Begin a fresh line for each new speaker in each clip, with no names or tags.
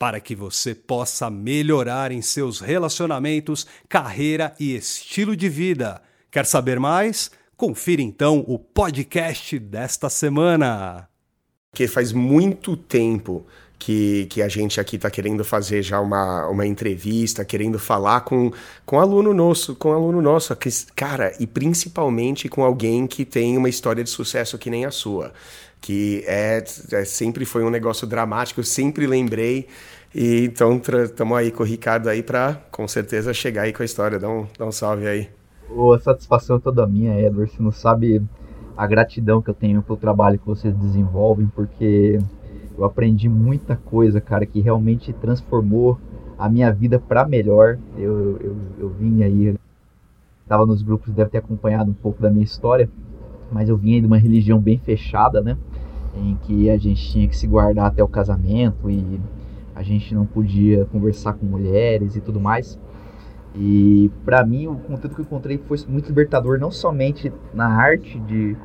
para que você possa melhorar em seus relacionamentos, carreira e estilo de vida. Quer saber mais? Confira então o podcast desta semana.
Que faz muito tempo que, que a gente aqui está querendo fazer já uma, uma entrevista, querendo falar com, com aluno nosso, com aluno nosso, cara, e principalmente com alguém que tem uma história de sucesso que nem a sua que é, é, sempre foi um negócio dramático, eu sempre lembrei. E então estamos aí com o Ricardo aí para com certeza chegar aí com a história. Dá um, dá um salve aí.
A satisfação é toda minha, Edward. Você não sabe a gratidão que eu tenho pelo trabalho que vocês desenvolvem, porque eu aprendi muita coisa, cara, que realmente transformou a minha vida para melhor. Eu, eu, eu vim aí, estava nos grupos, deve ter acompanhado um pouco da minha história, mas eu vim de uma religião bem fechada, né? Em que a gente tinha que se guardar até o casamento e a gente não podia conversar com mulheres e tudo mais. E para mim o conteúdo que eu encontrei foi muito libertador, não somente na arte de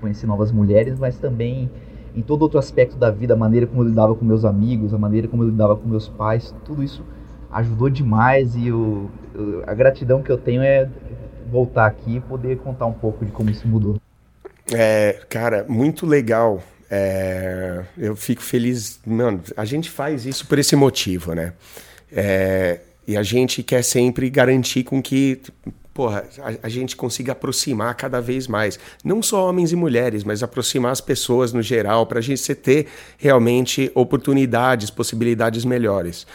conhecer novas mulheres, mas também em todo outro aspecto da vida, a maneira como eu lidava com meus amigos, a maneira como eu lidava com meus pais, tudo isso ajudou demais e eu, a gratidão que eu tenho é voltar aqui e poder contar um pouco de como isso mudou.
É, cara, muito legal é, eu fico feliz. Mano, a gente faz isso por esse motivo, né? É, e a gente quer sempre garantir com que porra, a, a, gente consiga aproximar cada vez mais, não só homens e mulheres, mas aproximar as pessoas no geral, para a gente ter realmente oportunidades, possibilidades melhores.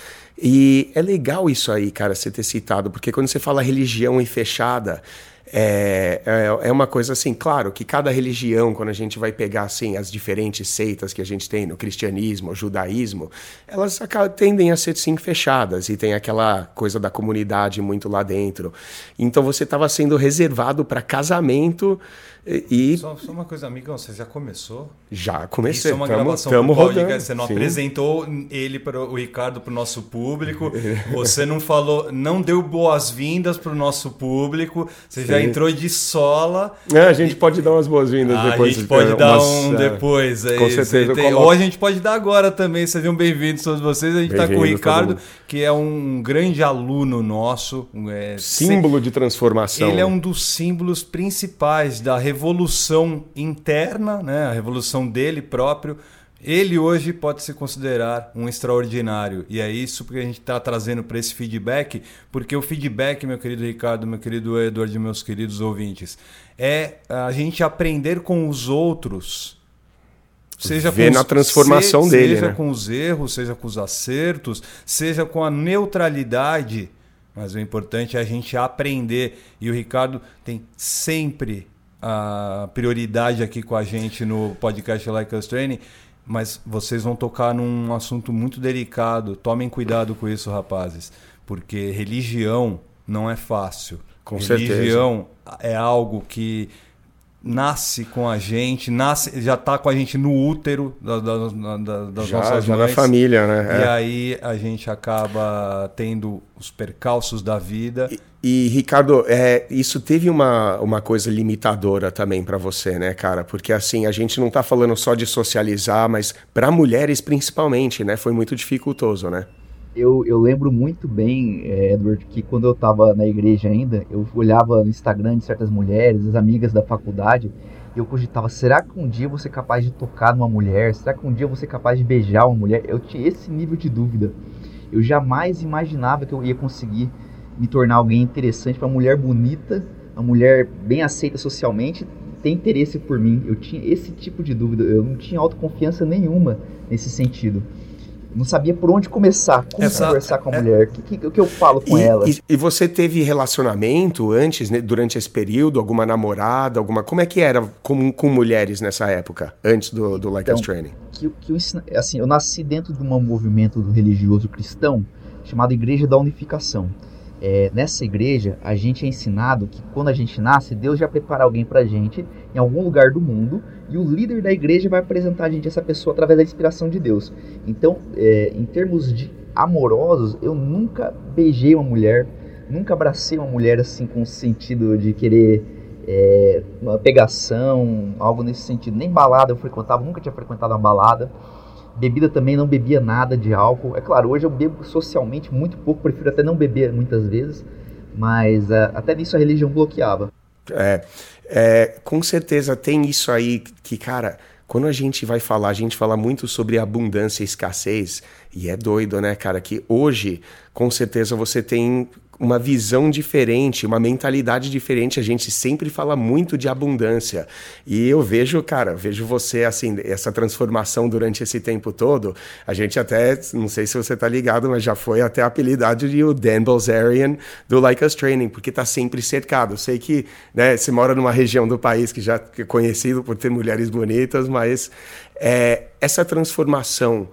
E é legal isso aí, cara, você ter citado, porque quando você fala religião e fechada, é, é, é, uma coisa assim, claro que cada religião, quando a gente vai pegar assim as diferentes seitas que a gente tem no cristianismo, judaísmo, elas tendem a ser sim fechadas e tem aquela coisa da comunidade muito lá dentro. Então você estava sendo reservado para casamento e
só, só, uma coisa, amigão, você já começou?
Já comecei.
Isso é uma tamo, gravação tamo rodando. Você não Sim. apresentou ele para o Ricardo para o nosso público. você não falou, não deu boas-vindas para o nosso público. Você Sim. já entrou de sola.
É, a gente e... pode dar umas boas-vindas
ah,
depois.
A gente pode dar um é, depois. É,
com certeza.
Tem... Ou a gente pode dar agora também. Sejam bem-vindos todos vocês. A gente está com o Ricardo, que é um grande aluno nosso. É,
Símbolo de transformação.
Ele é um dos símbolos principais da revolução revolução interna, né, a revolução dele próprio, ele hoje pode se considerar um extraordinário. E é isso que a gente está trazendo para esse feedback, porque o feedback, meu querido Ricardo, meu querido Eduardo, meus queridos ouvintes, é a gente aprender com os outros.
Seja Ver na transformação se, dele.
Seja
né?
com os erros, seja com os acertos, seja com a neutralidade. Mas o importante é a gente aprender. E o Ricardo tem sempre a prioridade aqui com a gente no podcast Like Us Training, mas vocês vão tocar num assunto muito delicado. Tomem cuidado com isso, rapazes, porque religião não é fácil.
Com
religião
certeza.
é algo que nasce com a gente, nasce, já está com a gente no útero da, da, da, das
já,
nossas
já
mães.
na família, né?
E é. aí a gente acaba tendo os percalços da vida.
E, e Ricardo, é, isso teve uma, uma coisa limitadora também para você, né, cara? Porque assim, a gente não está falando só de socializar, mas para mulheres principalmente, né? Foi muito dificultoso, né?
Eu, eu lembro muito bem, é, Edward, que quando eu estava na igreja ainda, eu olhava no Instagram de certas mulheres, as amigas da faculdade, e eu cogitava, será que um dia eu vou ser capaz de tocar numa mulher? Será que um dia eu vou ser capaz de beijar uma mulher? Eu tinha esse nível de dúvida. Eu jamais imaginava que eu ia conseguir me tornar alguém interessante para uma mulher bonita, uma mulher bem aceita socialmente, ter interesse por mim. Eu tinha esse tipo de dúvida, eu não tinha autoconfiança nenhuma nesse sentido não sabia por onde começar, como Essa, conversar com a é, mulher, o que, que, que, eu falo com
e,
ela.
E, e, você teve relacionamento antes, né, durante esse período, alguma namorada, alguma... Como é que era com, com mulheres nessa época, antes do, do Like então, Us Training?
Que, que eu, assim, eu nasci dentro de um movimento religioso cristão chamado Igreja da Unificação. É, nessa igreja, a gente é ensinado que quando a gente nasce, Deus já prepara alguém para a gente em algum lugar do mundo e o líder da igreja vai apresentar a gente essa pessoa através da inspiração de Deus. Então, é, em termos de amorosos, eu nunca beijei uma mulher, nunca abracei uma mulher assim com o sentido de querer é, uma pegação, algo nesse sentido. Nem balada eu frequentava, nunca tinha frequentado uma balada. Bebida também não bebia nada de álcool. É claro, hoje eu bebo socialmente muito pouco, prefiro até não beber muitas vezes, mas uh, até nisso a religião bloqueava.
É, é, com certeza tem isso aí que, cara, quando a gente vai falar, a gente fala muito sobre abundância e escassez, e é doido, né, cara, que hoje, com certeza, você tem uma visão diferente, uma mentalidade diferente. A gente sempre fala muito de abundância. E eu vejo, cara, vejo você assim, essa transformação durante esse tempo todo. A gente até, não sei se você tá ligado, mas já foi até apelidado de o Dan Bilzerian do Like Us Training, porque tá sempre cercado. Sei que, né, você mora numa região do país que já é conhecido por ter mulheres bonitas, mas é, essa transformação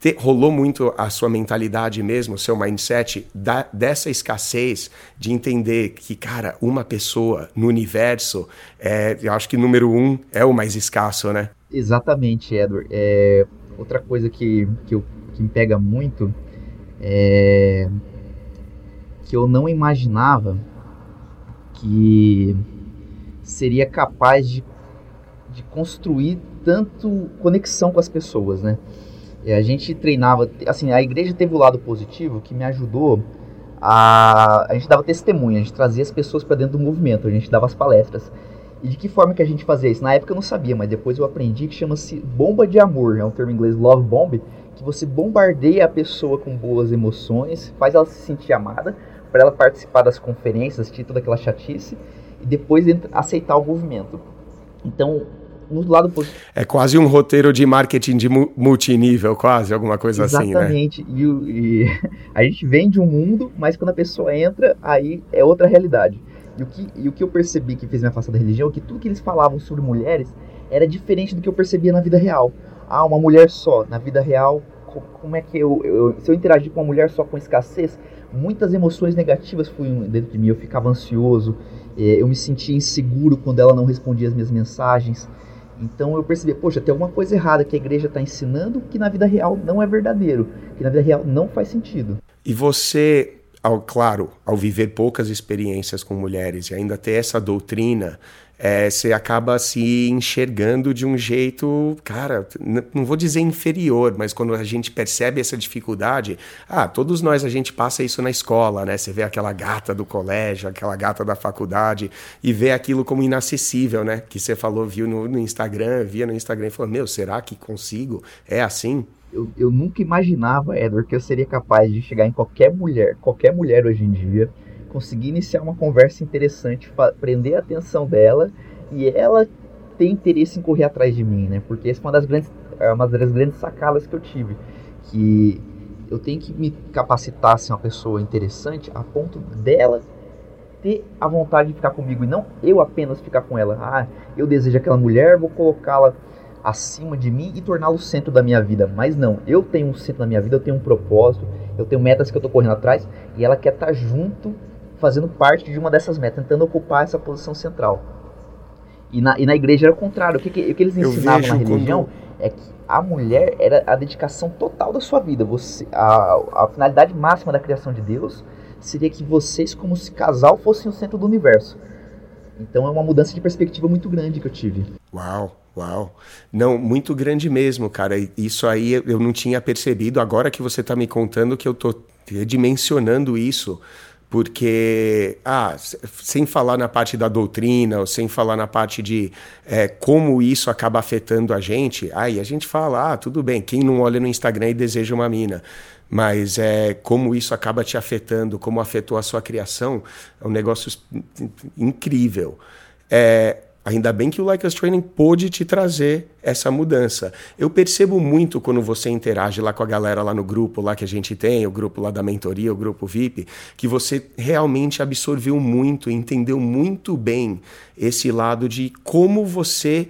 te, rolou muito a sua mentalidade mesmo, o seu mindset da, dessa escassez de entender que, cara, uma pessoa no universo, é, eu acho que número um é o mais escasso, né?
Exatamente, Edward. É, outra coisa que, que, eu, que me pega muito é que eu não imaginava que seria capaz de, de construir tanto conexão com as pessoas, né? E a gente treinava, assim, a igreja teve o lado positivo que me ajudou a. A gente dava testemunha, a gente trazia as pessoas para dentro do movimento, a gente dava as palestras. E de que forma que a gente fazia isso? Na época eu não sabia, mas depois eu aprendi que chama-se bomba de amor, é um termo em inglês love bomb, que você bombardeia a pessoa com boas emoções, faz ela se sentir amada, para ela participar das conferências, assistir toda aquela chatice e depois aceitar o movimento. Então, no lado positivo.
É quase um roteiro de marketing de multinível, quase, alguma coisa
Exatamente.
assim, né?
Exatamente. E, a gente vende um mundo, mas quando a pessoa entra, aí é outra realidade. E o que, e o que eu percebi que fez me afastar da religião é que tudo que eles falavam sobre mulheres era diferente do que eu percebia na vida real. Ah, uma mulher só. Na vida real, como é que eu, eu se eu interagir com uma mulher só com escassez, muitas emoções negativas fluíam dentro de mim. Eu ficava ansioso, eh, eu me sentia inseguro quando ela não respondia as minhas mensagens. Então eu percebi, poxa, tem alguma coisa errada que a igreja está ensinando que na vida real não é verdadeiro, que na vida real não faz sentido.
E você, ao, claro, ao viver poucas experiências com mulheres e ainda ter essa doutrina, é, você acaba se enxergando de um jeito, cara, não vou dizer inferior, mas quando a gente percebe essa dificuldade, ah, todos nós a gente passa isso na escola, né? Você vê aquela gata do colégio, aquela gata da faculdade e vê aquilo como inacessível, né? Que você falou, viu no, no Instagram, via no Instagram e falou, meu, será que consigo? É assim?
Eu, eu nunca imaginava, Edward, que eu seria capaz de chegar em qualquer mulher, qualquer mulher hoje em dia conseguir iniciar uma conversa interessante, prender a atenção dela e ela ter interesse em correr atrás de mim, né? Porque essa foi uma das grandes, é uma das grandes sacadas que eu tive, que eu tenho que me capacitar a ser uma pessoa interessante a ponto dela ter a vontade de ficar comigo e não eu apenas ficar com ela. Ah, eu desejo aquela mulher, vou colocá-la acima de mim e torná-la o centro da minha vida. Mas não, eu tenho um centro da minha vida, eu tenho um propósito, eu tenho metas que eu estou correndo atrás e ela quer estar tá junto fazendo parte de uma dessas metas, tentando ocupar essa posição central. E na, e na igreja era o contrário. O que, que, o que eles ensinavam na religião é que a mulher era a dedicação total da sua vida. Você, a, a finalidade máxima da criação de Deus seria que vocês, como se casal, fossem o centro do universo. Então é uma mudança de perspectiva muito grande que eu tive.
Uau, uau. Não, muito grande mesmo, cara. Isso aí eu não tinha percebido. Agora que você está me contando que eu tô dimensionando isso porque, ah, sem falar na parte da doutrina, ou sem falar na parte de é, como isso acaba afetando a gente, aí a gente fala, ah, tudo bem, quem não olha no Instagram e deseja uma mina, mas é como isso acaba te afetando, como afetou a sua criação, é um negócio incrível. É, Ainda bem que o Like Us Training pôde te trazer essa mudança. Eu percebo muito quando você interage lá com a galera lá no grupo lá que a gente tem, o grupo lá da mentoria, o grupo VIP, que você realmente absorveu muito, entendeu muito bem esse lado de como você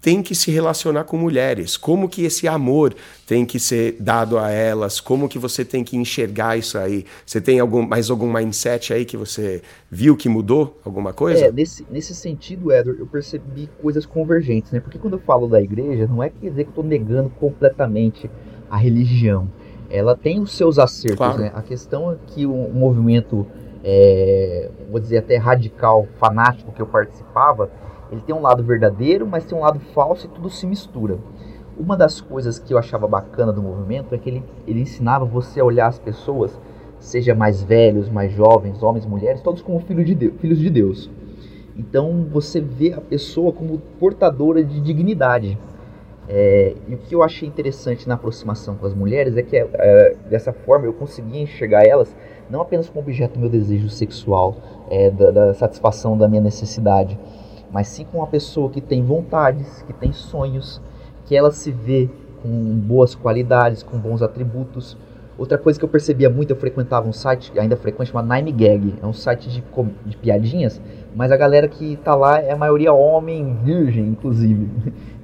tem que se relacionar com mulheres, como que esse amor tem que ser dado a elas, como que você tem que enxergar isso aí. Você tem algum, mais algum mindset aí que você viu que mudou alguma coisa?
É, nesse, nesse sentido, Edward, eu percebi coisas convergentes, né? Porque quando eu falo da igreja, não é quer dizer que eu estou negando completamente a religião. Ela tem os seus acertos, claro. né? A questão é que o movimento, é, vou dizer até radical, fanático que eu participava, ele tem um lado verdadeiro, mas tem um lado falso e tudo se mistura. Uma das coisas que eu achava bacana do movimento é que ele, ele ensinava você a olhar as pessoas, seja mais velhos, mais jovens, homens, mulheres, todos como filho de Deus, filhos de Deus. Então você vê a pessoa como portadora de dignidade. É, e o que eu achei interessante na aproximação com as mulheres é que é, dessa forma eu conseguia enxergar elas não apenas como objeto do meu desejo sexual, é, da, da satisfação da minha necessidade, mas sim com uma pessoa que tem vontades, que tem sonhos, que ela se vê com boas qualidades, com bons atributos. Outra coisa que eu percebia muito, eu frequentava um site, ainda frequente, chamado Nine Gag. É um site de, de piadinhas, mas a galera que tá lá é a maioria homem virgem, inclusive.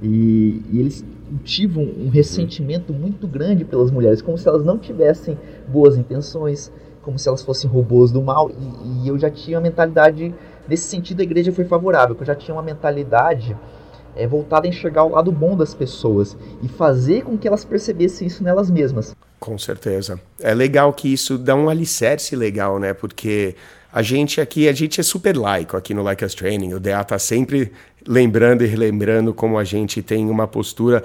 E, e eles cultivam um ressentimento muito grande pelas mulheres, como se elas não tivessem boas intenções, como se elas fossem robôs do mal. E, e eu já tinha a mentalidade Nesse sentido, a igreja foi favorável, porque já tinha uma mentalidade é, voltada a enxergar o lado bom das pessoas e fazer com que elas percebessem isso nelas mesmas.
Com certeza. É legal que isso dá um alicerce legal, né? Porque a gente aqui, a gente é super laico aqui no Like Us Training. O DA tá sempre lembrando e relembrando como a gente tem uma postura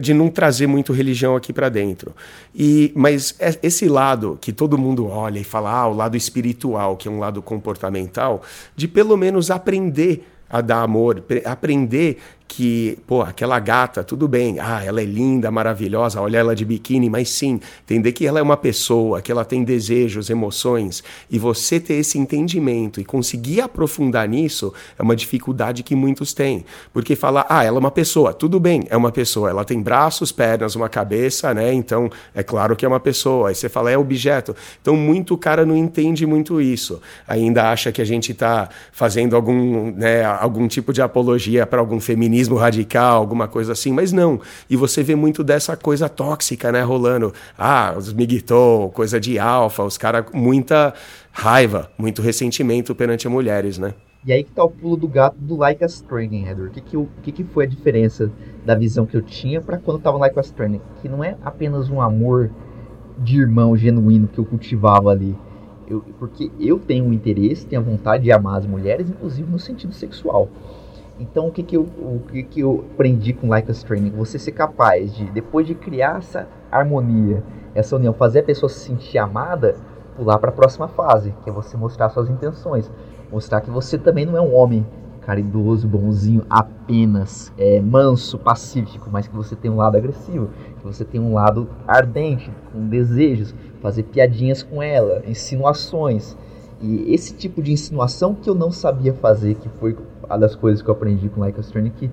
de não trazer muito religião aqui para dentro. E mas é, esse lado que todo mundo olha e fala, ah, o lado espiritual, que é um lado comportamental, de pelo menos aprender a dar amor, aprender que, pô, aquela gata, tudo bem, ah, ela é linda, maravilhosa, olha ela de biquíni, mas sim, entender que ela é uma pessoa, que ela tem desejos, emoções, e você ter esse entendimento e conseguir aprofundar nisso é uma dificuldade que muitos têm. Porque falar, ah, ela é uma pessoa, tudo bem, é uma pessoa, ela tem braços, pernas, uma cabeça, né? Então, é claro que é uma pessoa. Aí você fala, é objeto. Então, muito cara não entende muito isso. Ainda acha que a gente está fazendo algum, né, algum tipo de apologia para algum feminismo feminismo radical, alguma coisa assim, mas não. E você vê muito dessa coisa tóxica, né, rolando. Ah, os miguitou, coisa de alfa, os caras muita raiva, muito ressentimento perante mulheres, né?
E aí que tá o pulo do gato do Like Us Training, Edward. O que que, eu, que que foi a diferença da visão que eu tinha para quando eu tava Like Us Training? Que não é apenas um amor de irmão genuíno que eu cultivava ali. Eu, porque eu tenho um interesse, tenho a vontade de amar as mulheres, inclusive no sentido sexual. Então, o que, que, eu, o que, que eu aprendi com Like Training? Você ser capaz de, depois de criar essa harmonia, essa união, fazer a pessoa se sentir amada, pular para a próxima fase, que é você mostrar suas intenções. Mostrar que você também não é um homem caridoso, bonzinho, apenas é, manso, pacífico, mas que você tem um lado agressivo, que você tem um lado ardente, com desejos, fazer piadinhas com ela, insinuações. E esse tipo de insinuação que eu não sabia fazer, que foi a das coisas que eu aprendi com Like a Strange, que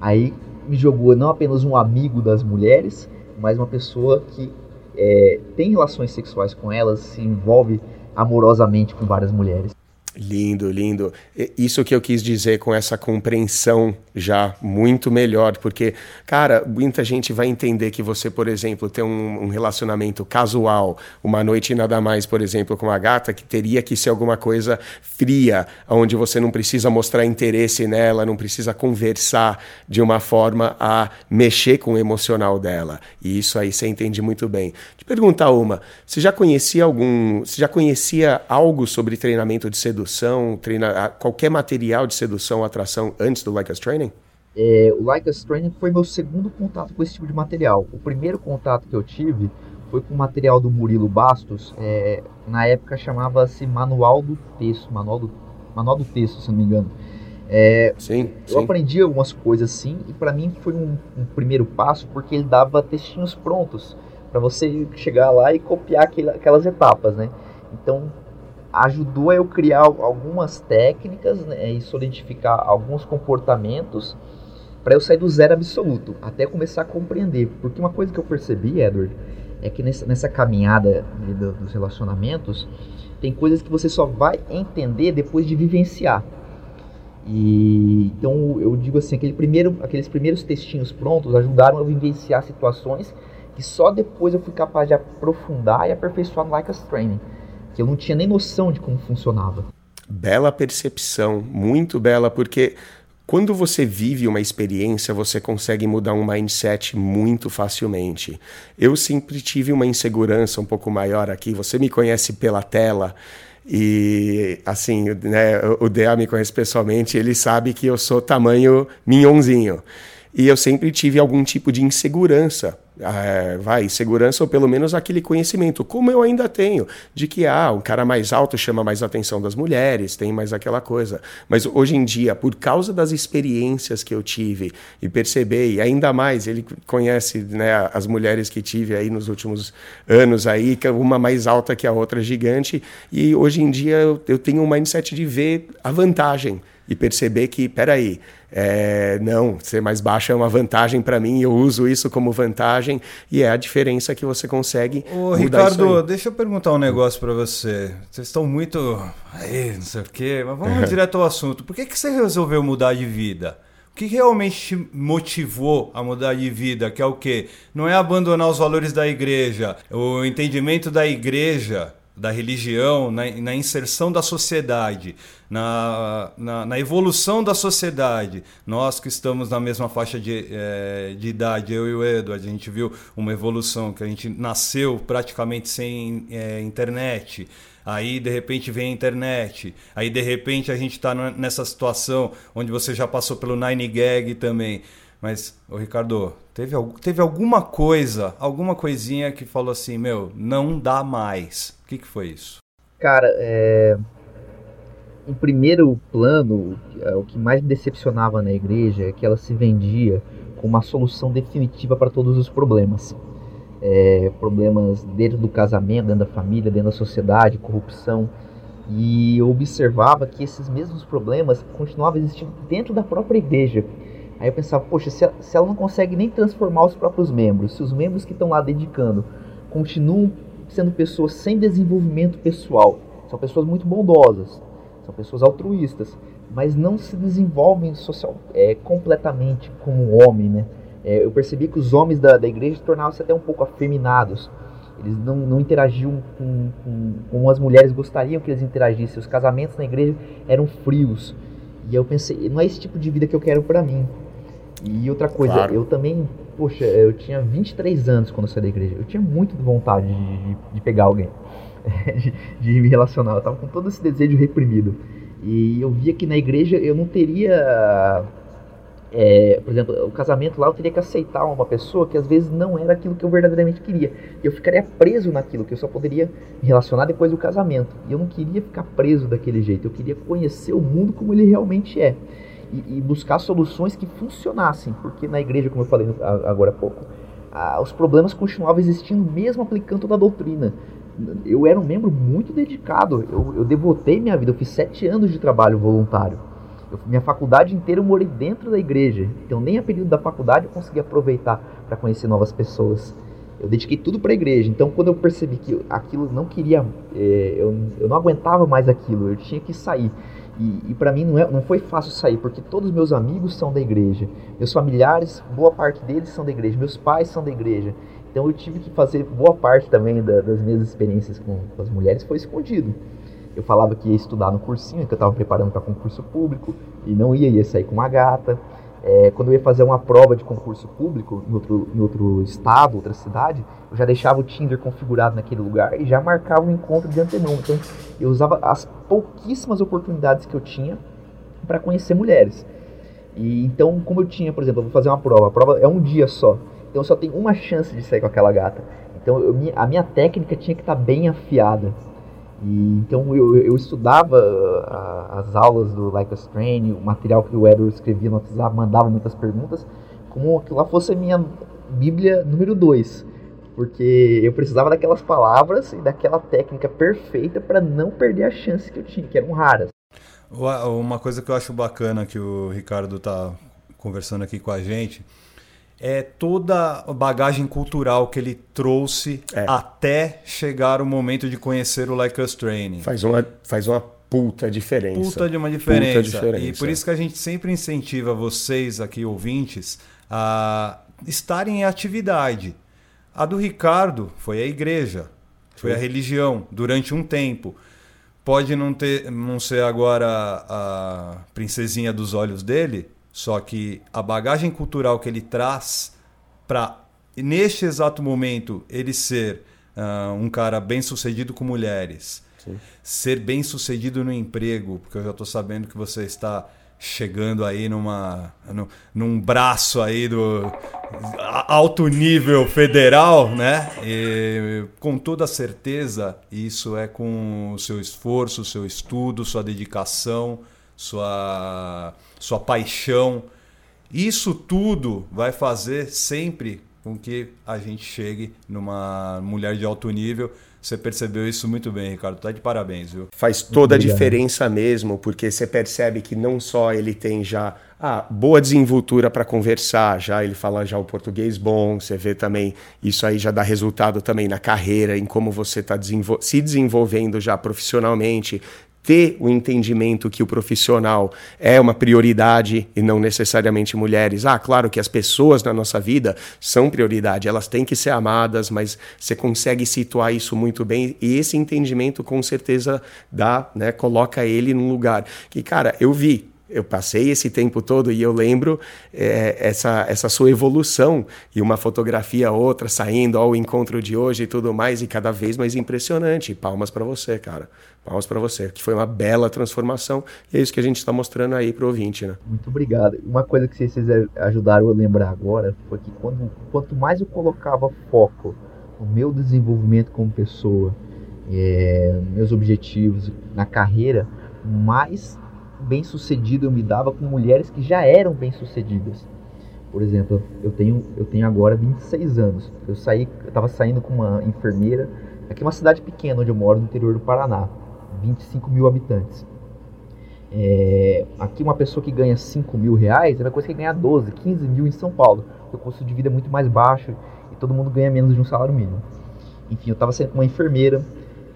aí me jogou não apenas um amigo das mulheres, mas uma pessoa que é, tem relações sexuais com elas, se envolve amorosamente com várias mulheres.
Lindo, lindo. Isso que eu quis dizer com essa compreensão já muito melhor, porque, cara, muita gente vai entender que você, por exemplo, tem um, um, relacionamento casual, uma noite nada mais, por exemplo, com a gata, que teria que ser alguma coisa fria, onde você não precisa mostrar interesse nela, não precisa conversar de uma forma a mexer com o emocional dela. E isso aí você entende muito bem. Te perguntar uma, você já conhecia algum, você já conhecia algo sobre treinamento de sedução? Sedução, treina, qualquer material de sedução ou atração antes do Like Us Training?
É, o Like Us Training foi meu segundo contato com esse tipo de material. O primeiro contato que eu tive foi com o material do Murilo Bastos. É, na época chamava-se Manual do Texto, Manual do, Manual do Texto, se não me engano. É,
sim,
eu sim. aprendi algumas coisas assim e para mim foi um, um, primeiro passo porque ele dava textinhos prontos para você chegar lá e copiar aquelas etapas, né? Então ajudou a eu criar algumas técnicas né, e solidificar alguns comportamentos para eu sair do zero absoluto, até começar a compreender. Porque uma coisa que eu percebi, Edward, é que nessa, nessa caminhada do, dos relacionamentos, tem coisas que você só vai entender depois de vivenciar. E então eu digo assim, aquele primeiro, aqueles primeiros textinhos prontos ajudaram a vivenciar situações que só depois eu fui capaz de aprofundar e aperfeiçoar no Like Us Training, que eu não tinha nem noção de como funcionava.
Bela percepção, muito bela, porque quando você vive uma experiência, você consegue mudar um mindset muito facilmente. Eu sempre tive uma insegurança um pouco maior aqui. Você me conhece pela tela. E assim, né, o Dea me conhece pessoalmente, ele sabe que eu sou tamanho minhonzinho. E eu sempre tive algum tipo de insegurança é, vai, segurança ou pelo menos aquele conhecimento, como eu ainda tenho, de que ah, um cara mais alto chama mais atenção das mulheres, tem mais aquela coisa. Mas hoje em dia, por causa das experiências que eu tive e perceber, e ainda mais, ele conhece né, as mulheres que tive aí nos últimos anos aí, uma mais alta que a outra gigante, e hoje em dia eu, eu tenho um mindset de ver a vantagem e perceber que, peraí, é, não, ser mais baixo é uma vantagem para mim, eu uso isso como vantagem e é a diferença que você consegue.
Ô, Ricardo, deixa eu perguntar um negócio para você. Vocês estão muito. Aí, não sei o quê, mas vamos direto ao assunto. Por que, que você resolveu mudar de vida? O que realmente te motivou a mudar de vida? Que é o quê? Não é abandonar os valores da igreja, o entendimento da igreja da religião, na, na, inserção da sociedade, na, na, na, evolução da sociedade. Nós que estamos na mesma faixa de, é, de idade, eu e o Edward, a gente viu uma evolução que a gente nasceu praticamente sem é, internet. Aí de repente vem a internet. Aí de repente a gente está nessa situação onde você já passou pelo Nine Gag também. Mas, o Ricardo, teve, teve alguma coisa, alguma coisinha que falou assim, meu, não dá mais. O que, que foi isso?
Cara, é... em primeiro plano, é, o que mais me decepcionava na igreja é que ela se vendia com uma solução definitiva para todos os problemas. É, problemas dentro do casamento, dentro da família, dentro da sociedade, corrupção. E eu observava que esses mesmos problemas continuavam existindo dentro da própria igreja. Aí eu pensava, poxa, se, se ela não consegue nem transformar os próprios membros, se os membros que estão lá dedicando continuam sendo pessoas sem desenvolvimento pessoal, são pessoas muito bondosas, são pessoas altruístas, mas não se desenvolvem social, é, completamente como homem, né? É, eu percebi que os homens da, da igreja tornavam-se até um pouco afeminados. Eles não, não interagiam com, com, como as mulheres gostariam que eles interagissem. Os casamentos na igreja eram frios. E eu pensei, não é esse tipo de vida que eu quero para mim. E outra coisa, claro. eu também, poxa, eu tinha 23 anos quando eu saí da igreja. Eu tinha muito vontade de, de, pegar alguém, de, de, me relacionar. Eu tava com todo esse desejo reprimido. E eu via que na igreja eu não teria. É, por exemplo, o casamento lá eu teria que aceitar uma pessoa que às vezes não era aquilo que eu verdadeiramente queria. Eu ficaria preso naquilo, que eu só poderia me relacionar depois do casamento. E eu não queria ficar preso daquele jeito, eu queria conhecer o mundo como ele realmente é e, e, buscar soluções que funcionassem, porque na igreja, como eu falei agora há pouco, os problemas continuavam existindo mesmo aplicando toda a doutrina. Eu era um membro muito dedicado, eu, eu devotei minha vida, eu fiz sete anos de trabalho voluntário. Minha faculdade inteira eu morei dentro da igreja, então nem a período da faculdade eu consegui aproveitar para conhecer novas pessoas. Eu dediquei tudo para a igreja, então quando eu percebi que aquilo não queria, é, eu, eu não aguentava mais aquilo, eu tinha que sair. E, e para mim não, é, não foi fácil sair, porque todos meus amigos são da igreja, meus familiares, boa parte deles são da igreja, meus pais são da igreja. Então eu tive que fazer boa parte também da, das minhas experiências com, com, as mulheres foi escondido. Eu falava que ia estudar no cursinho, que eu estava preparando para concurso público, e não ia, ia sair com uma gata. É, quando eu ia fazer uma prova de concurso público em outro, em outro estado, outra cidade, eu já deixava o Tinder configurado naquele lugar e já marcava o um encontro de antemão. Então eu usava as pouquíssimas oportunidades que eu tinha para conhecer mulheres. E então, como eu tinha, por exemplo, eu vou fazer uma prova, a prova é um dia só, então eu só tenho uma chance de sair com aquela gata. Então eu, a minha técnica tinha que estar tá bem afiada. E, então eu, eu estudava uh, as aulas do Like a Strain, o material que o Edward escrevia no WhatsApp, mandava muitas perguntas, como que lá fosse a minha Bíblia número 2. Porque eu precisava daquelas palavras e daquela técnica perfeita para não perder a chance que eu tinha, que eram raras.
Uma coisa que eu acho bacana que o Ricardo tá conversando aqui com a gente é toda a bagagem cultural que ele trouxe é. até chegar o momento de conhecer o Like Us Training.
Faz uma, faz uma puta diferença.
Puta de uma diferença. diferença. E por isso que a gente sempre incentiva vocês aqui, ouvintes, a estarem em atividade. A do Ricardo foi a igreja, foi a religião, durante um tempo. Pode não, ter, não ser agora a princesinha dos olhos dele, só que a bagagem cultural que ele traz para, neste exato momento, ele ser uh, um cara bem sucedido com mulheres, Sim. ser bem sucedido no emprego, porque eu já estou sabendo que você está chegando aí numa num, num braço aí do alto nível federal, né? E, com toda certeza isso é com o seu esforço, seu estudo, sua dedicação, sua sua paixão. Isso tudo vai fazer sempre com que a gente chegue numa mulher de alto nível você percebeu isso muito bem, Ricardo. Tá de parabéns, viu?
Faz toda a diferença mesmo, porque você percebe que não só ele tem já ah, boa desenvoltura para conversar, já ele fala já o português bom, você vê também isso aí já dá resultado também na carreira, em como você está desenvol se desenvolvendo já profissionalmente, ter o entendimento que o profissional é uma prioridade e não necessariamente mulheres. Ah, claro que as pessoas na nossa vida são prioridade, elas têm que ser amadas, mas você consegue situar isso muito bem e esse entendimento com certeza dá, né, coloca ele num lugar que, cara, eu vi eu passei esse tempo todo e eu lembro é, essa, essa sua evolução e uma fotografia outra saindo ao encontro de hoje e tudo mais e cada vez mais impressionante. Palmas para você, cara. Palmas para você, que foi uma bela transformação e é isso que a gente está mostrando aí para o ouvinte, né?
Muito obrigado. Uma coisa que vocês ajudaram a lembrar agora foi que quando, quanto mais eu colocava foco no meu desenvolvimento como pessoa, é, meus objetivos na carreira, mais bem sucedido eu me dava com mulheres que já eram bem sucedidas. Por exemplo, eu tenho, eu tenho agora 26 anos. Eu saí, eu estava saindo com uma enfermeira. Aqui é uma cidade pequena onde eu moro, no interior do Paraná, 25 mil habitantes. É, aqui uma pessoa que ganha 5 mil reais é uma coisa que ganha 12, 15 mil em São Paulo. O custo de vida é muito mais baixo e todo mundo ganha menos de um salário mínimo. Enfim, eu estava com uma enfermeira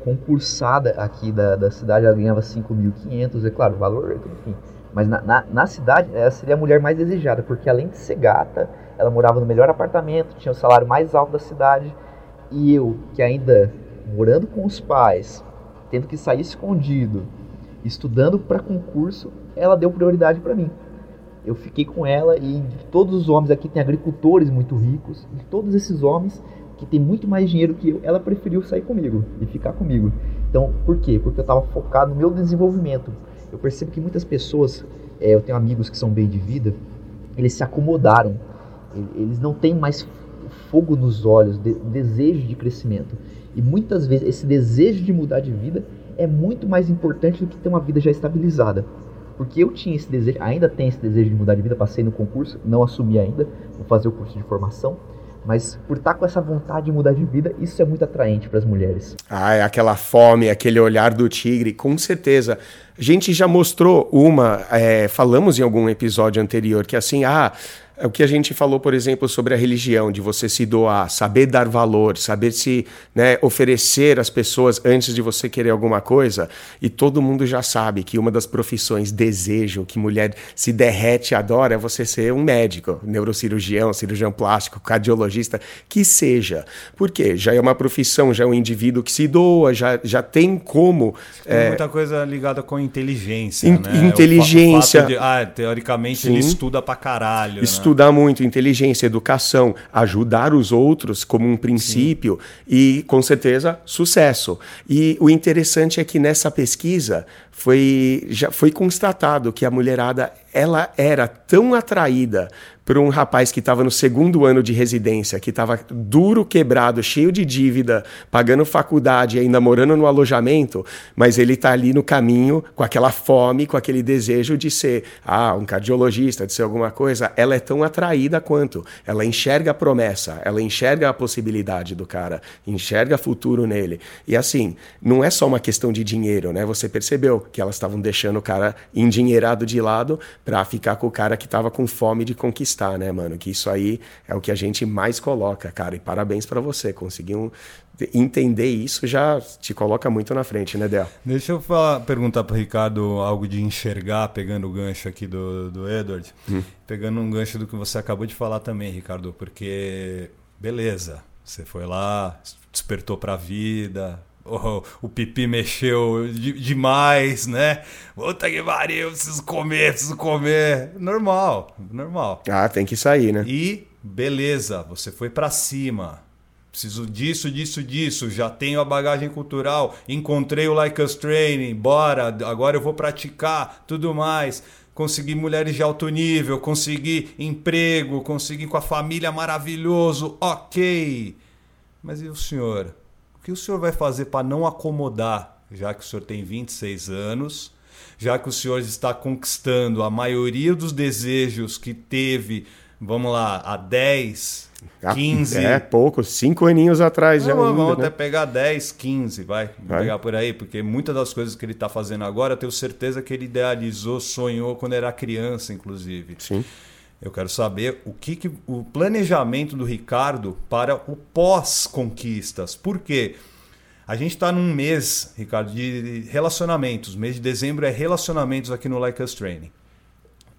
concursada aqui da, da cidade, ela ganhava 5.500, é claro, valor, enfim. Mas na, na, na, cidade, ela seria a mulher mais desejada, porque além de ser gata, ela morava no melhor apartamento, tinha o salário mais alto da cidade, e eu, que ainda morando com os pais, tendo que sair escondido, estudando para concurso, ela deu prioridade para mim. Eu fiquei com ela e todos os homens aqui têm agricultores muito ricos, e todos esses homens que tem muito mais dinheiro que eu, ela preferiu sair comigo e ficar comigo. Então, por quê? Porque eu estava focado no meu desenvolvimento. Eu percebo que muitas pessoas, é, eu tenho amigos que são bem de vida, eles se acomodaram. Eles não têm mais fogo nos olhos, de, desejo de crescimento. E muitas vezes esse desejo de mudar de vida é muito mais importante do que ter uma vida já estabilizada. Porque eu tinha esse desejo, ainda tenho esse desejo de mudar de vida, passei no concurso, não assumi ainda, vou fazer o curso de formação mas por estar com essa vontade de mudar de vida, isso é muito atraente para as mulheres.
Ah, é aquela fome, aquele olhar do tigre, com certeza. A gente já mostrou uma, é, falamos em algum episódio anterior, que assim, ah, é o que a gente falou, por exemplo, sobre a religião, de você se doar, saber dar valor, saber se né, oferecer às pessoas antes de você querer alguma coisa. E todo mundo já sabe que uma das profissões desejo que mulher se derrete e adora é você ser um médico, neurocirurgião, cirurgião plástico, cardiologista, que seja. Por quê? Já é uma profissão, já é um indivíduo que se doa, já, já tem como.
Tem é... muita coisa ligada com inteligência. In
né? Inteligência.
De, ah, teoricamente Sim. ele estuda pra caralho.
Estuda? Estudar muito inteligência, educação, ajudar os outros como um princípio Sim. e, com certeza, sucesso. E o interessante é que nessa pesquisa foi, já foi constatado que a mulherada ela era tão atraída por um rapaz que estava no segundo ano de residência, que estava duro, quebrado, cheio de dívida, pagando faculdade ainda morando no alojamento, mas ele está ali no caminho com aquela fome, com aquele desejo de ser ah, um cardiologista, de ser alguma coisa. Ela é tão atraída quanto. Ela enxerga a promessa, ela enxerga a possibilidade do cara, enxerga futuro nele. E assim, não é só uma questão de dinheiro, né? Você percebeu? Que elas estavam deixando o cara endinheirado de lado para ficar com o cara que tava com fome de conquistar, né, mano? Que isso aí é o que a gente mais coloca, cara. E parabéns para você, conseguiu entender isso já te coloca muito na frente, né, Del?
Deixa eu falar, perguntar para Ricardo algo de enxergar, pegando o gancho aqui do, do Edward, hum. pegando um gancho do que você acabou de falar também, Ricardo, porque beleza, você foi lá, despertou para a vida, o, o pipi mexeu de, demais, né? Puta que pariu, preciso comer, preciso comer. Normal, normal.
Ah, tem que sair, né?
E beleza, você foi para cima. Preciso disso, disso, disso. Já tenho a bagagem cultural. Encontrei o Like Us Training. Bora, agora eu vou praticar, tudo mais. Consegui mulheres de alto nível, consegui emprego, consegui com a família maravilhoso. Ok. Mas e o senhor? Que o senhor vai fazer para não acomodar, já que o senhor tem 26 anos, já que o senhor está conquistando a maioria dos desejos que teve, vamos lá, há 10, 15.
É, pouco, 5 aninhos atrás
não,
já.
Vamos ainda, até né? pegar 10, 15, vai. vai. pegar por aí, porque muitas das coisas que ele está fazendo agora, eu tenho certeza que ele idealizou, sonhou quando era criança, inclusive.
Sim.
Eu quero saber o que, que o planejamento do Ricardo para o pós-conquistas. Por quê? A gente está num mês, Ricardo, de relacionamentos. O mês de dezembro é relacionamentos aqui no Like Us Training.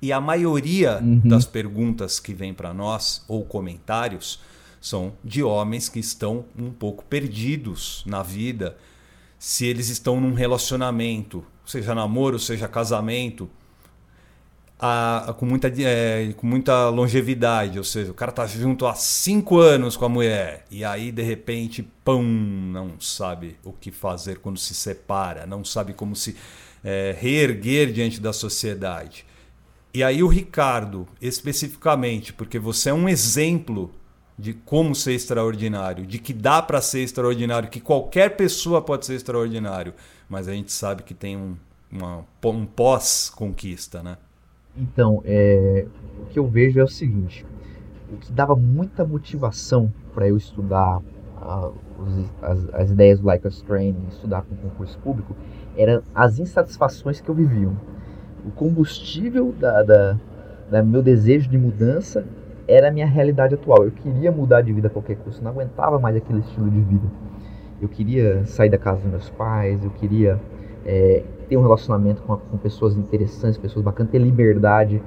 E a maioria uhum. das perguntas que vem para nós, ou comentários, são de homens que estão um pouco perdidos na vida, se eles estão num relacionamento, seja namoro, seja casamento, a, a, com, muita, é, com muita longevidade, ou seja, o cara tá junto há cinco anos com a mulher e aí de repente, pão, não sabe o que fazer quando se separa, não sabe como se é, reerguer diante da sociedade. E aí o Ricardo, especificamente, porque você é um exemplo de como ser extraordinário, de que dá para ser extraordinário, que qualquer pessoa pode ser extraordinário, mas a gente sabe que tem um, um pós-conquista, né?
Então, é, o que eu vejo é o seguinte: o que dava muita motivação para eu estudar os, as, as, ideias do Like Us Training, estudar com concurso público, eram as insatisfações que eu vivia. O combustível da, da, da meu desejo de mudança era a minha realidade atual. Eu queria mudar de vida a qualquer custo, não aguentava mais aquele estilo de vida. Eu queria sair da casa dos meus pais, eu queria é, ter um relacionamento com, com pessoas interessantes, pessoas bacanas, ter liberdade.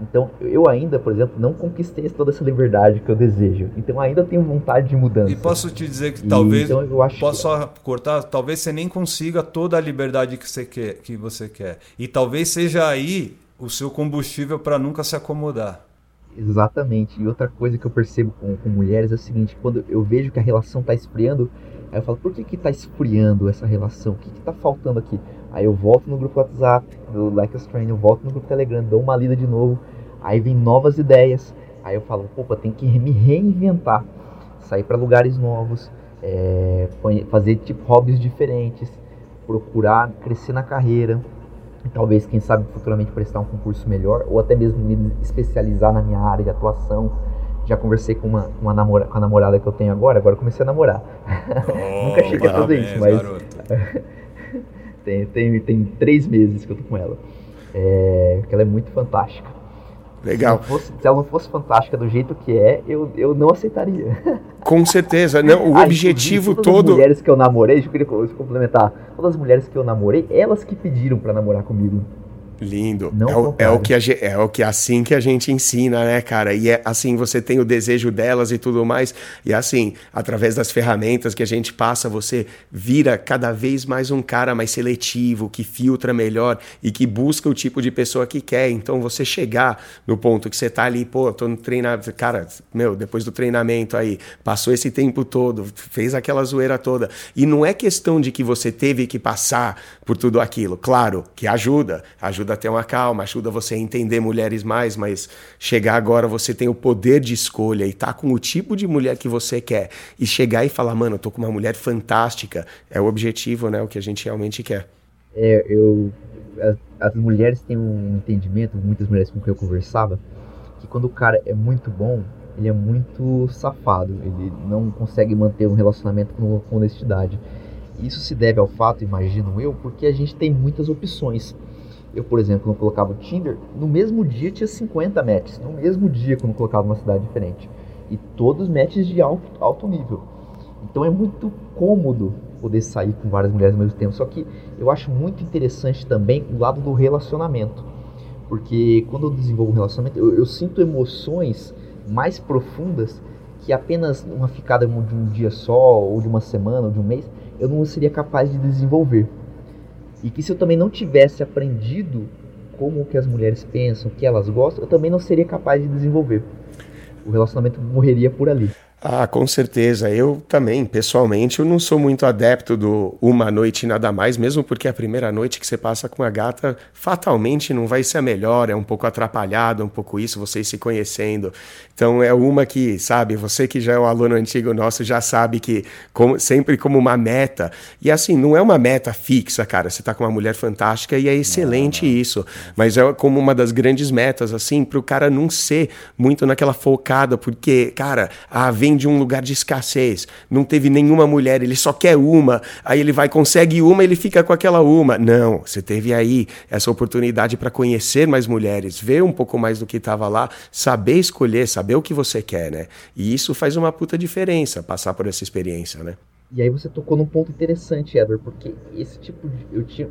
Então, eu ainda, por exemplo, não conquistei toda essa liberdade que eu desejo. Então, ainda tenho vontade de mudança.
E posso te dizer que talvez, então, eu acho posso que... cortar, talvez você nem consiga toda a liberdade que você quer, que você quer. E talvez seja aí o seu combustível para nunca se acomodar.
Exatamente. E outra coisa que eu percebo com, com mulheres é o seguinte: quando eu vejo que a relação está esfriando, aí eu falo, por que que está esfriando essa relação? O que está faltando aqui? Aí eu volto no grupo WhatsApp do Like a Strain, eu volto no grupo Telegram, dou uma lida de novo, aí vem novas ideias, aí eu falo, opa, tem que me reinventar, sair para lugares novos, é, fazer tipo hobbies diferentes, procurar crescer na carreira, talvez quem sabe futuramente prestar um concurso melhor ou até mesmo me especializar na minha área de atuação. Já conversei com uma, uma namora, com a namorada que eu tenho agora, agora comecei a namorar. Oh, Nunca cheguei a fazer isso, mas tem, tem, tem três meses que eu tô com ela. É, porque ela é muito fantástica.
Legal.
Se, fosse, se, ela não fosse fantástica do jeito que é, eu, eu não aceitaria.
Com certeza. Não, o objetivo todas todo. Todas
as mulheres que eu namorei, eu queria complementar. Todas as mulheres que eu namorei, elas que pediram para namorar comigo.
Lindo. É, o, é, o que a, é o que assim que a gente ensina, né, cara? E é assim, você tem o desejo delas e tudo mais. E assim, através das ferramentas que a gente passa, você vira cada vez mais um cara mais seletivo, que filtra melhor e que busca o tipo de pessoa que quer. Então, você chegar no ponto que você tá ali, pô, tô no treinamento, cara, meu, depois do treinamento aí, passou esse tempo todo, fez aquela zoeira toda. E não é questão de que você teve que passar por tudo aquilo. Claro que ajuda, ajuda ajuda a ter uma calma, ajuda você a entender mulheres mais, mas chegar agora você tem o poder de escolha e tá com o tipo de mulher que você quer e chegar e falar, mano, eu tô com uma mulher fantástica, é o objetivo, né, o que a gente realmente quer.
É, eu as, as mulheres têm um entendimento, muitas mulheres com quem eu conversava, que quando o cara é muito bom, ele é muito safado, ele não consegue manter um relacionamento com honestidade. Isso se deve ao fato, imagino eu, porque a gente tem muitas opções. Eu, por exemplo, quando colocava o Tinder, no mesmo dia tinha 50 matches. No mesmo dia, quando colocava uma cidade diferente. E todos matches de alto, alto nível. Então é muito cômodo poder sair com várias mulheres ao mesmo tempo. Só que eu acho muito interessante também o lado do relacionamento. Porque quando eu desenvolvo um relacionamento, eu, eu sinto emoções mais profundas que apenas uma ficada de um dia só, ou de uma semana, ou de um mês, eu não seria capaz de desenvolver. E que se eu também não tivesse aprendido como que as mulheres pensam, o que elas gostam, eu também não seria capaz de desenvolver. O relacionamento morreria por ali.
Ah, com certeza. Eu também, pessoalmente, eu não sou muito adepto do uma noite e nada mais, mesmo porque a primeira noite que você passa com a gata fatalmente não vai ser a melhor, é um pouco atrapalhado, um pouco isso, vocês se conhecendo. Então é uma que, sabe, você que já é um aluno antigo nosso já sabe que como, sempre como uma meta. E assim, não é uma meta fixa, cara. Você tá com uma mulher fantástica e é excelente não, não. isso. Mas é como uma das grandes metas, assim, para o cara não ser muito naquela focada, porque, cara, a vem de um lugar de escassez, não teve nenhuma mulher, ele só quer uma, aí ele vai, consegue uma, ele fica com aquela uma. Não, você teve aí essa oportunidade para conhecer mais mulheres, ver um pouco mais do que estava lá, saber escolher, saber o que você quer, né? E isso faz uma puta diferença, passar por essa experiência, né?
E aí você tocou num ponto interessante, Edward, porque esse tipo de. Eu tinha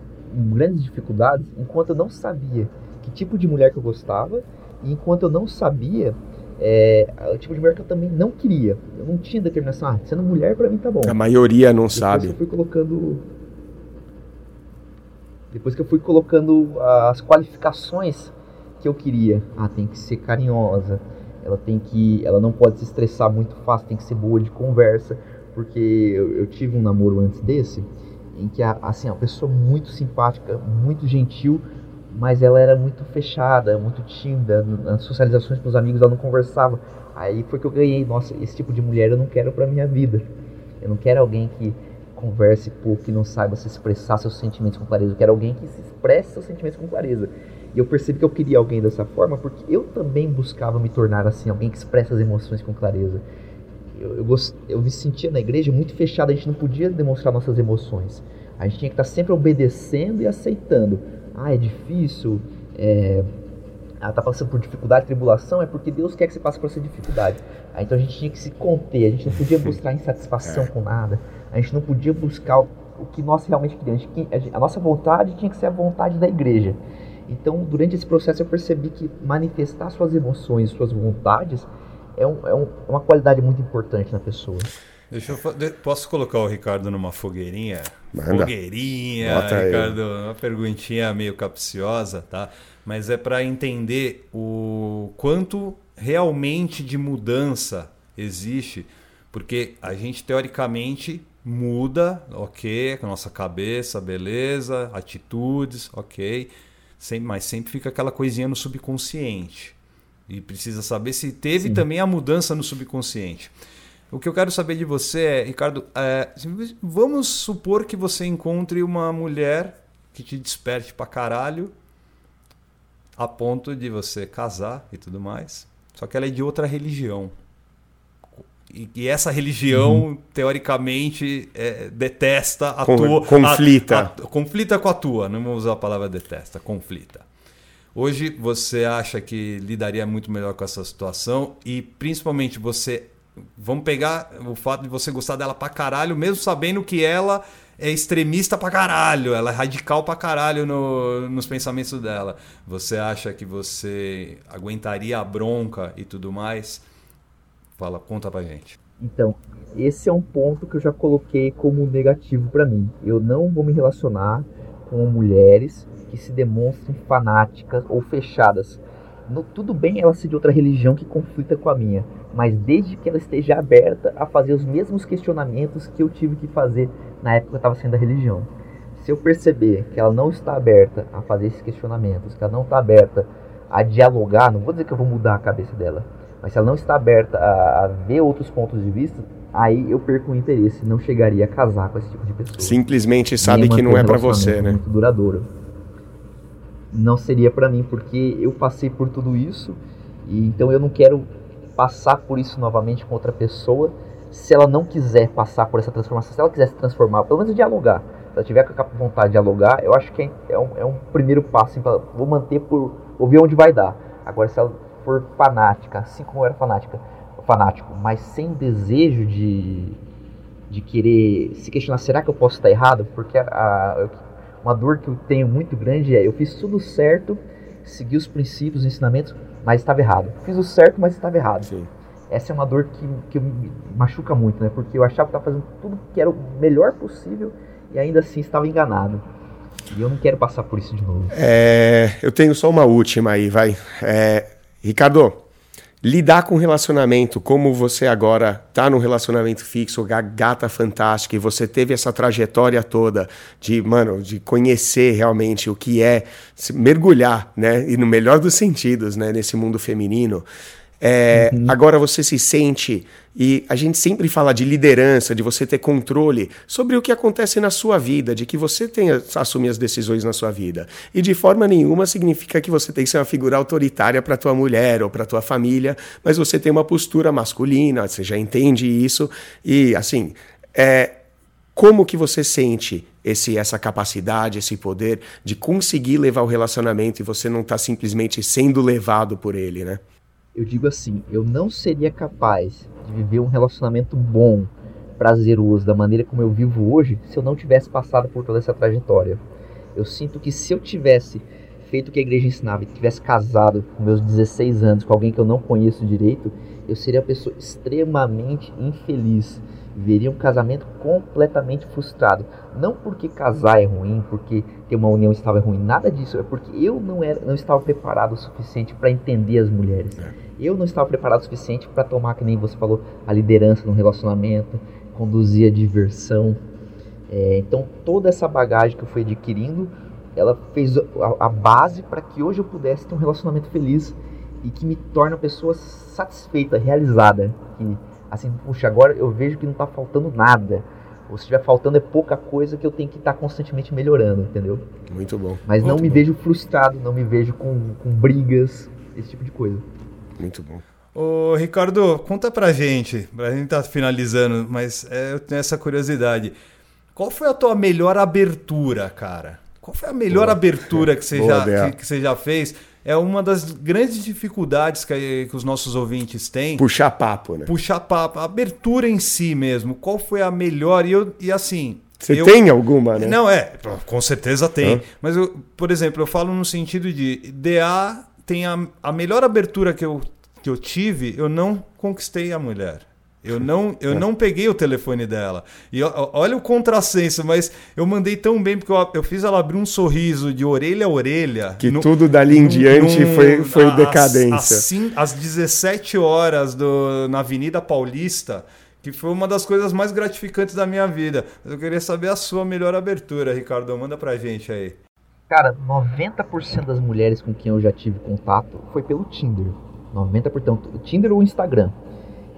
grandes dificuldades enquanto eu não sabia que tipo de mulher que eu gostava e enquanto eu não sabia é, o tipo de mulher que eu também não queria. Eu não tinha determinação. Ah, sendo mulher para mim tá bom.
A maioria não
Depois
sabe.
Eu fui colocando. Depois que eu fui colocando as qualificações que eu queria. Ah, tem que ser carinhosa. Ela tem que. Ela não pode se estressar muito fácil, tem que ser boa de conversa. Porque eu, eu tive um namoro antes desse, em que a, assim, a pessoa muito simpática, muito gentil, mas ela era muito fechada, muito tímida, nas socializações com os amigos ela não conversava. Aí foi que eu ganhei, nossa, esse tipo de mulher eu não quero para minha vida. Eu não quero alguém que converse pouco, que não saiba se expressar seus sentimentos com clareza. Eu quero alguém que se expresse seus sentimentos com clareza. E eu percebi que eu queria alguém dessa forma porque eu também buscava me tornar assim, alguém que expressa as emoções com clareza. Eu, eu, gost... eu me sentia na igreja muito fechado, a gente não podia demonstrar nossas emoções. A gente tinha que estar sempre obedecendo e aceitando ah, é difícil, é, ela está passando por dificuldade, tribulação, é porque Deus quer que você passe por essa dificuldade. Aí, então a gente tinha que se conter, a gente não podia buscar insatisfação é. com nada, a gente não podia buscar o, o que nós realmente queríamos. A, a nossa vontade tinha que ser a vontade da igreja. Então, durante esse processo, eu percebi que manifestar suas emoções, suas vontades, é, um, é um, uma qualidade muito importante na pessoa.
Deixa eu, posso colocar o Ricardo numa fogueirinha?
Manda.
Fogueirinha, Bota Ricardo, aí. uma perguntinha meio capciosa, tá? Mas é para entender o quanto realmente de mudança existe, porque a gente teoricamente muda, ok, com a nossa cabeça, beleza, atitudes, ok, sempre, mas sempre fica aquela coisinha no subconsciente. E precisa saber se teve Sim. também a mudança no subconsciente. O que eu quero saber de você é, Ricardo, é, vamos supor que você encontre uma mulher que te desperte pra caralho, a ponto de você casar e tudo mais. Só que ela é de outra religião. E, e essa religião, uhum. teoricamente, é, detesta a
Con
tua.
Conflita. A, a,
conflita com a tua, não vou usar a palavra detesta, conflita. Hoje você acha que lidaria muito melhor com essa situação e principalmente você Vamos pegar o fato de você gostar dela pra caralho, mesmo sabendo que ela é extremista pra caralho, ela é radical pra caralho no, nos pensamentos dela. Você acha que você aguentaria a bronca e tudo mais? Fala, conta pra gente.
Então, esse é um ponto que eu já coloquei como negativo para mim. Eu não vou me relacionar com mulheres que se demonstrem fanáticas ou fechadas no, tudo bem ela ser de outra religião que conflita com a minha, mas desde que ela esteja aberta a fazer os mesmos questionamentos que eu tive que fazer na época que eu estava sendo da religião. Se eu perceber que ela não está aberta a fazer esses questionamentos, que ela não está aberta a dialogar, não vou dizer que eu vou mudar a cabeça dela, mas se ela não está aberta a, a ver outros pontos de vista, aí eu perco o interesse, não chegaria a casar com esse tipo de pessoa.
Simplesmente sabe que não é para você, né?
Muito duradouro não seria para mim, porque eu passei por tudo isso e então eu não quero passar por isso novamente com outra pessoa se ela não quiser passar por essa transformação, se ela quiser se transformar, pelo menos dialogar, se ela tiver com a vontade de dialogar, eu acho que é, é um, é um primeiro passo. Assim, vou manter por. Vou ver onde vai dar. Agora, se ela for fanática, assim como eu era fanática, fanático, mas sem desejo de, de querer se questionar, será que eu posso estar errado? Porque a, a, uma dor que eu tenho muito grande é, eu fiz tudo certo, segui os princípios, os ensinamentos, mas estava errado. Fiz o certo, mas estava errado. Sim. Essa é uma dor que, que me machuca muito, né? Porque eu achava que estava fazendo tudo que era o melhor possível e ainda assim estava enganado. E eu não quero passar por isso de novo.
É, eu tenho só uma última aí, vai. É, Ricardo, lidar com relacionamento, como você agora está num relacionamento fixo, gata fantástica, e você teve essa trajetória toda de, mano, de conhecer realmente o que é mergulhar, né, e no melhor dos sentidos, né, nesse mundo feminino. É, uhum. Agora você se sente, e a gente sempre fala de liderança, de você ter controle sobre o que acontece na sua vida, de que você tenha assumir as decisões na sua vida. E de forma nenhuma significa que você tem que ser uma figura autoritária para tua mulher ou para tua família, mas você tem uma postura masculina, você já entende isso. E assim, é, como que você sente esse, essa capacidade, esse poder de conseguir levar o relacionamento e você não está simplesmente sendo levado por ele, né?
Eu digo assim, eu não seria capaz de viver um relacionamento bom, prazeroso, da maneira como eu vivo hoje, se eu não tivesse passado por toda essa trajetória. Eu sinto que se eu tivesse feito o que a igreja ensinava e tivesse casado com meus 16 anos com alguém que eu não conheço direito, eu seria uma pessoa extremamente infeliz. Veria um casamento completamente frustrado. Não porque casar é ruim, porque ter uma união estável é ruim, nada disso. É porque eu não, era, não estava preparado o suficiente para entender as mulheres. É. Eu não estava preparado o suficiente para tomar, que nem você falou, a liderança no relacionamento, conduzir a diversão. É, então, toda essa bagagem que eu fui adquirindo, ela fez a, a base para que hoje eu pudesse ter um relacionamento feliz e que me torne uma pessoa satisfeita, realizada. Que, assim, puxa, agora eu vejo que não está faltando nada. Ou se estiver faltando é pouca coisa que eu tenho que estar tá constantemente melhorando, entendeu?
Muito bom.
Mas
Muito
não me bom. vejo frustrado, não me vejo com, com brigas, esse tipo de coisa.
Muito bom.
Ô, Ricardo, conta pra gente, pra gente tá finalizando, mas é, eu tenho essa curiosidade. Qual foi a tua melhor abertura, cara? Qual foi a melhor Boa. abertura que você, Boa, já, que, que, você já fez? É uma das grandes dificuldades que, que os nossos ouvintes têm.
Puxar papo, né?
Puxar papo. A abertura em si mesmo. Qual foi a melhor? E, eu, e assim,
você eu... tem alguma, né?
Não, é, com certeza tem. Hã? Mas, eu, por exemplo, eu falo no sentido de DA tem a, a melhor abertura que eu, que eu tive, eu não conquistei a mulher. Eu não, eu é. não peguei o telefone dela. E olha o contrassenso, mas eu mandei tão bem porque eu, eu fiz ela abrir um sorriso de orelha a orelha.
Que no, tudo dali em diante num, foi, foi decadência.
Assim, às 17 horas do, na Avenida Paulista, que foi uma das coisas mais gratificantes da minha vida. Mas eu queria saber a sua melhor abertura, Ricardo. Manda pra gente aí.
Cara, 90% das mulheres com quem eu já tive contato foi pelo Tinder. 90%. Tinder ou Instagram.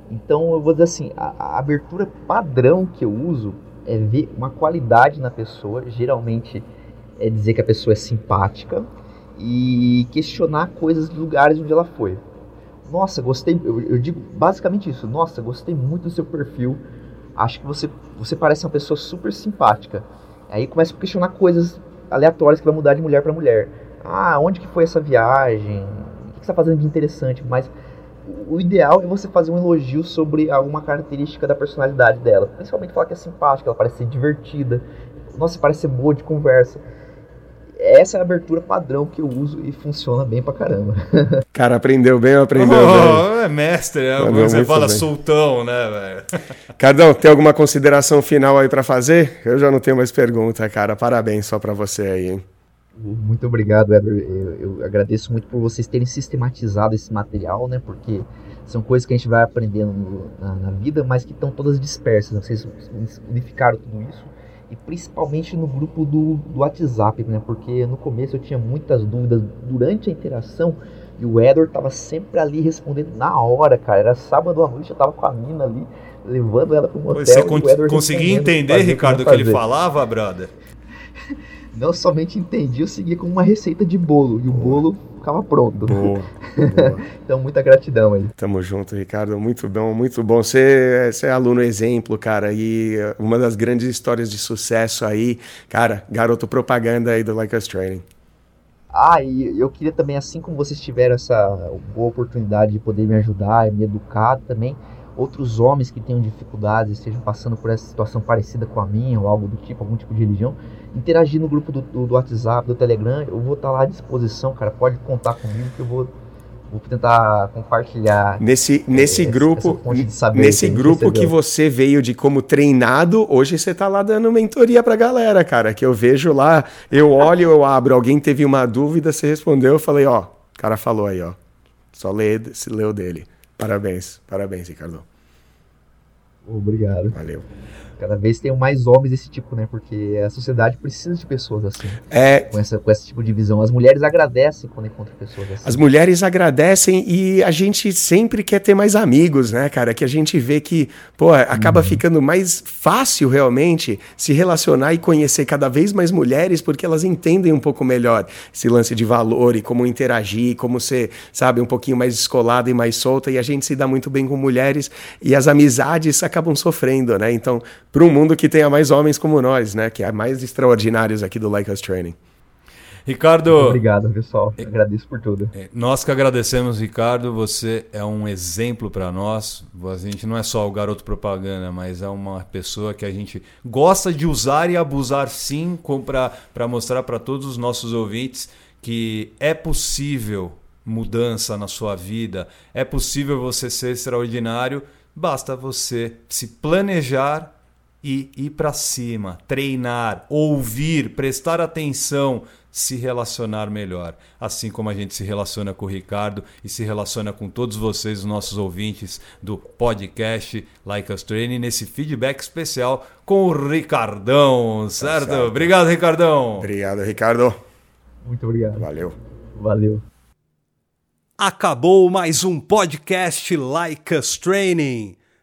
Então eu vou dizer assim, a, a, abertura padrão que eu uso é ver uma qualidade na pessoa, geralmente é dizer que a pessoa é simpática e questionar coisas dos lugares onde ela foi. Nossa, gostei, eu, eu digo basicamente isso. Nossa, gostei muito do seu perfil. Acho que você, você parece uma pessoa super simpática. Aí começa a questionar coisas aleatórias que vai mudar de mulher para mulher. Ah, onde que foi essa viagem? O que você está fazendo de interessante? Mas o ideal é você fazer um elogio sobre alguma característica da personalidade dela. Principalmente falar que é simpática, ela parece ser divertida. Nossa, parece ser boa de conversa. Essa é a abertura padrão que eu uso e funciona bem pra caramba.
Cara, aprendeu bem ou aprendeu
oh, bem? É mestre, é você fala bem. soltão, né, velho?
Cardão, tem alguma consideração final aí para fazer? Eu já não tenho mais pergunta, cara. Parabéns só pra você aí, hein?
Muito obrigado, Edward. Eu, eu, agradeço muito por vocês terem sistematizado esse material, né? Porque são coisas que a gente vai aprendendo na, na vida, mas que estão todas dispersas. Né? Vocês unificaram tudo isso e principalmente no grupo do, do WhatsApp, né? Porque no começo eu tinha muitas dúvidas durante a interação e o Edward tava sempre ali respondendo na hora, cara. Era sábado à noite, eu tava com a mina ali, levando ela para um hotel.
Você con conseguia entender, Ricardo, o que ele falava, brother?
não somente entendi, eu segui com uma receita de bolo. E o bolo ficava pronto.
Boa, boa.
então, muita gratidão aí.
Tamo junto, Ricardo. Muito bom, muito bom. Você, você é aluno exemplo, cara. E uma das grandes histórias de sucesso aí, cara, garoto propaganda aí do Like Us Training.
Ah, e eu queria também, assim como vocês tiveram essa boa oportunidade de poder me ajudar e me educar também, outros homens que tenham dificuldades, estejam passando por essa situação parecida com a minha ou algo do tipo, algum tipo de religião, interagir no grupo do, do, do WhatsApp, do Telegram, eu vou estar lá à disposição, cara. Pode contar comigo que eu vou vou tentar compartilhar
nesse nesse essa, grupo essa nesse que grupo que você veio de como treinado hoje você tá lá dando mentoria pra galera cara que eu vejo lá eu olho eu abro alguém teve uma dúvida você respondeu eu falei ó o cara falou aí ó só lê se leu dele parabéns parabéns Ricardo
obrigado.
Valeu
Cada vez tem mais homens desse tipo, né? Porque a sociedade precisa de pessoas assim.
É...
Com, essa, com esse tipo de visão. As mulheres agradecem quando encontram pessoas assim.
As mulheres agradecem e a gente sempre quer ter mais amigos, né, cara? Que a gente vê que, pô, acaba uhum. ficando mais fácil realmente se relacionar e conhecer cada vez mais mulheres porque elas entendem um pouco melhor esse lance de valor e como interagir, como ser, sabe, um pouquinho mais descolada e mais solta. E a gente se dá muito bem com mulheres e as amizades acabam sofrendo, né? Então, para um mundo que tenha mais homens como nós, né? Que é mais extraordinários aqui do Like Us Training.
Ricardo.
Muito obrigado, pessoal. Eu agradeço por tudo.
É, nós que agradecemos, Ricardo. Você é um exemplo para nós. A gente não é só o garoto propaganda, mas é uma pessoa que a gente gosta de usar e abusar sim para mostrar para todos os nossos ouvintes que é possível mudança na sua vida, é possível você ser extraordinário, basta você se planejar e ir para cima, treinar, ouvir, prestar atenção, se relacionar melhor. Assim como a gente se relaciona com o Ricardo e se relaciona com todos vocês, os nossos ouvintes do podcast Like Us Training, nesse feedback especial com o Ricardão, tá certo? Tá certo. Obrigado, Ricardão.
Obrigado, Ricardo.
Muito obrigado.
Valeu.
Valeu.
Acabou mais um podcast Like Us Training.